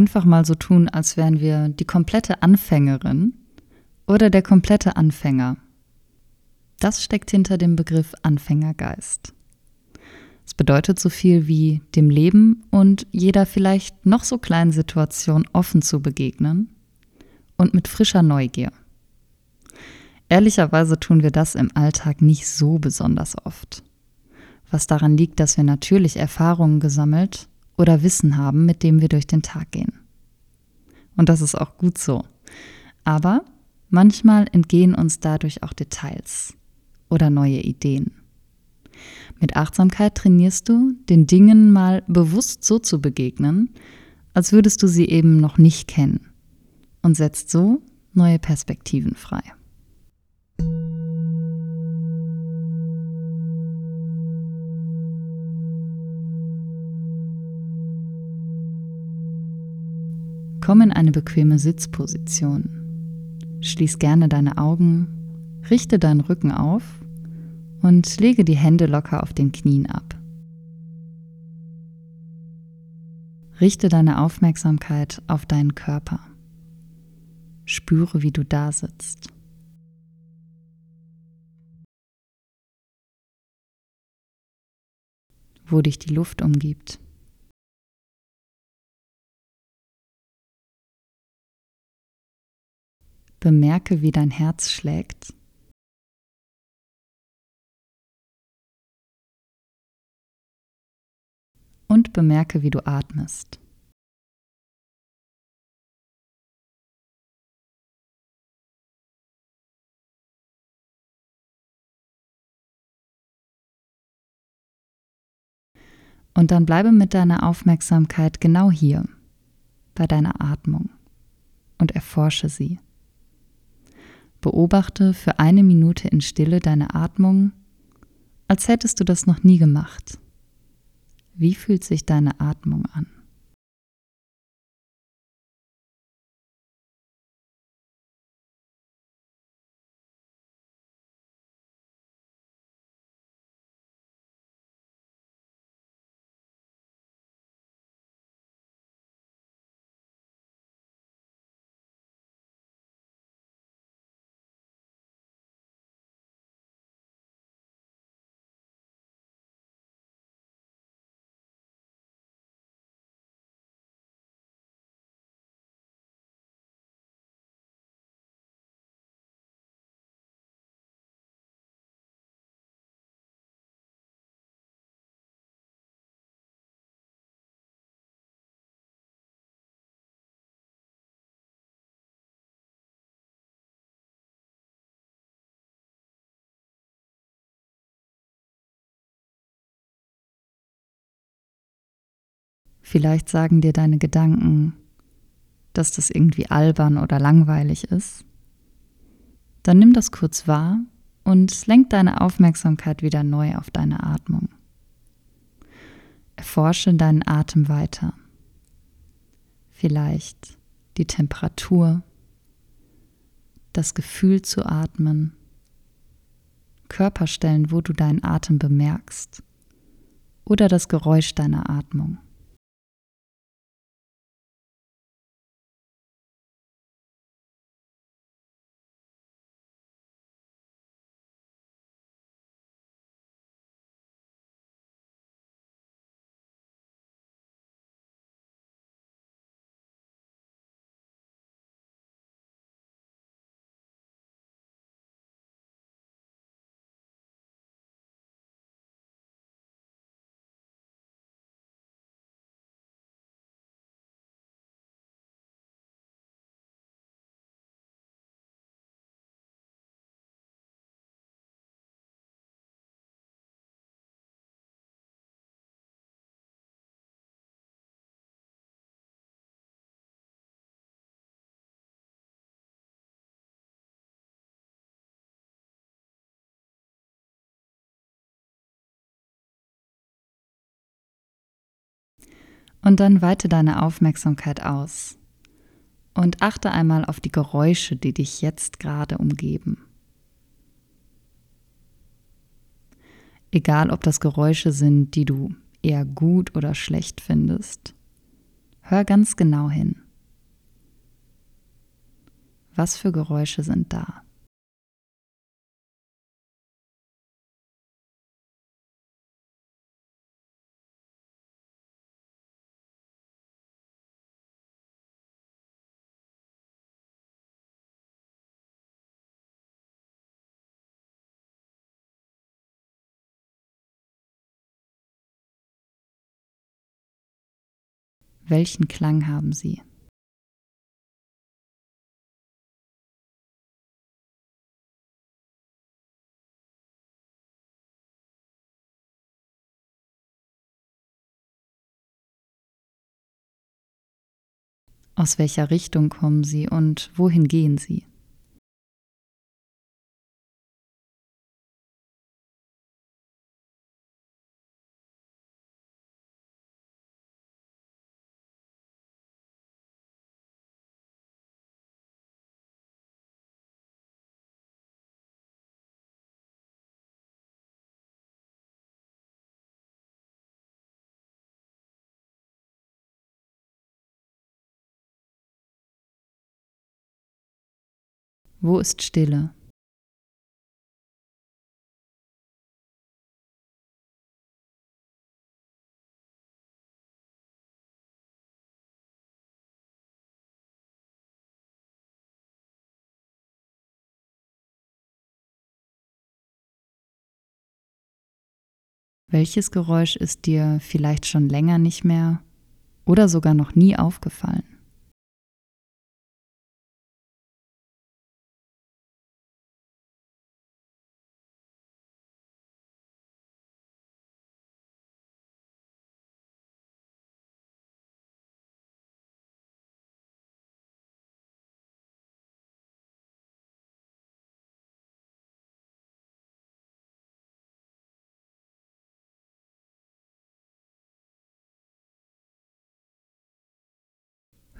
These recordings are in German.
einfach mal so tun, als wären wir die komplette Anfängerin oder der komplette Anfänger. Das steckt hinter dem Begriff Anfängergeist. Es bedeutet so viel wie dem Leben und jeder vielleicht noch so kleinen Situation offen zu begegnen und mit frischer Neugier. Ehrlicherweise tun wir das im Alltag nicht so besonders oft. Was daran liegt, dass wir natürlich Erfahrungen gesammelt oder Wissen haben, mit dem wir durch den Tag gehen. Und das ist auch gut so. Aber manchmal entgehen uns dadurch auch Details oder neue Ideen. Mit Achtsamkeit trainierst du, den Dingen mal bewusst so zu begegnen, als würdest du sie eben noch nicht kennen und setzt so neue Perspektiven frei. Komm in eine bequeme Sitzposition. Schließ gerne deine Augen, richte deinen Rücken auf und lege die Hände locker auf den Knien ab. Richte deine Aufmerksamkeit auf deinen Körper. Spüre, wie du da sitzt. Wo dich die Luft umgibt. Bemerke, wie dein Herz schlägt. Und bemerke, wie du atmest. Und dann bleibe mit deiner Aufmerksamkeit genau hier, bei deiner Atmung, und erforsche sie. Beobachte für eine Minute in Stille deine Atmung, als hättest du das noch nie gemacht. Wie fühlt sich deine Atmung an? Vielleicht sagen dir deine Gedanken, dass das irgendwie albern oder langweilig ist. Dann nimm das kurz wahr und lenk deine Aufmerksamkeit wieder neu auf deine Atmung. Erforsche deinen Atem weiter. Vielleicht die Temperatur, das Gefühl zu atmen, Körperstellen, wo du deinen Atem bemerkst oder das Geräusch deiner Atmung. Und dann weite deine Aufmerksamkeit aus und achte einmal auf die Geräusche, die dich jetzt gerade umgeben. Egal, ob das Geräusche sind, die du eher gut oder schlecht findest. Hör ganz genau hin. Was für Geräusche sind da? Welchen Klang haben sie? Aus welcher Richtung kommen sie und wohin gehen sie? Wo ist Stille? Welches Geräusch ist dir vielleicht schon länger nicht mehr oder sogar noch nie aufgefallen?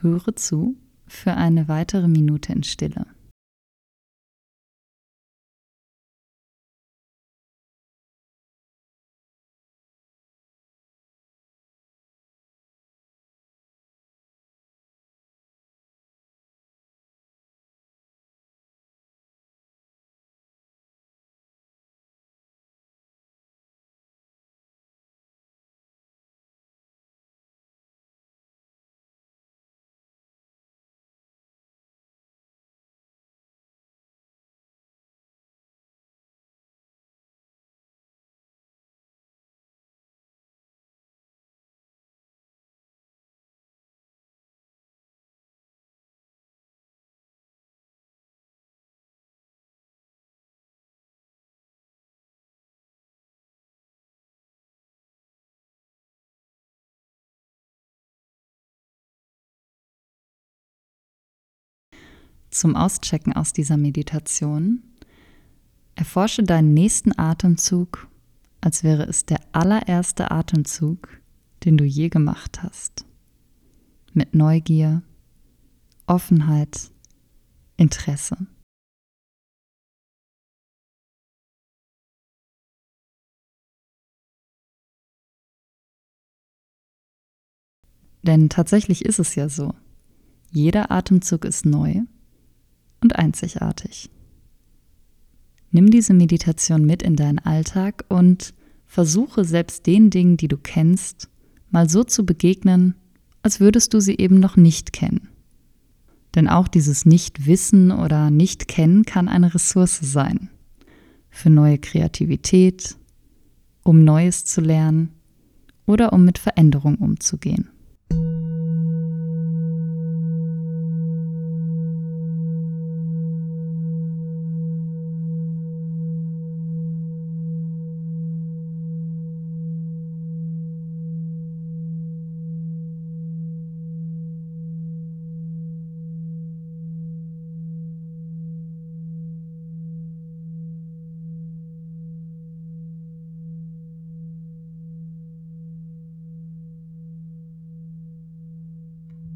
Höre zu für eine weitere Minute in Stille. Zum Auschecken aus dieser Meditation erforsche deinen nächsten Atemzug, als wäre es der allererste Atemzug, den du je gemacht hast. Mit Neugier, Offenheit, Interesse. Denn tatsächlich ist es ja so. Jeder Atemzug ist neu und einzigartig. Nimm diese Meditation mit in deinen Alltag und versuche selbst den Dingen, die du kennst, mal so zu begegnen, als würdest du sie eben noch nicht kennen. Denn auch dieses Nicht-Wissen oder Nicht-Kennen kann eine Ressource sein. Für neue Kreativität, um Neues zu lernen oder um mit Veränderung umzugehen.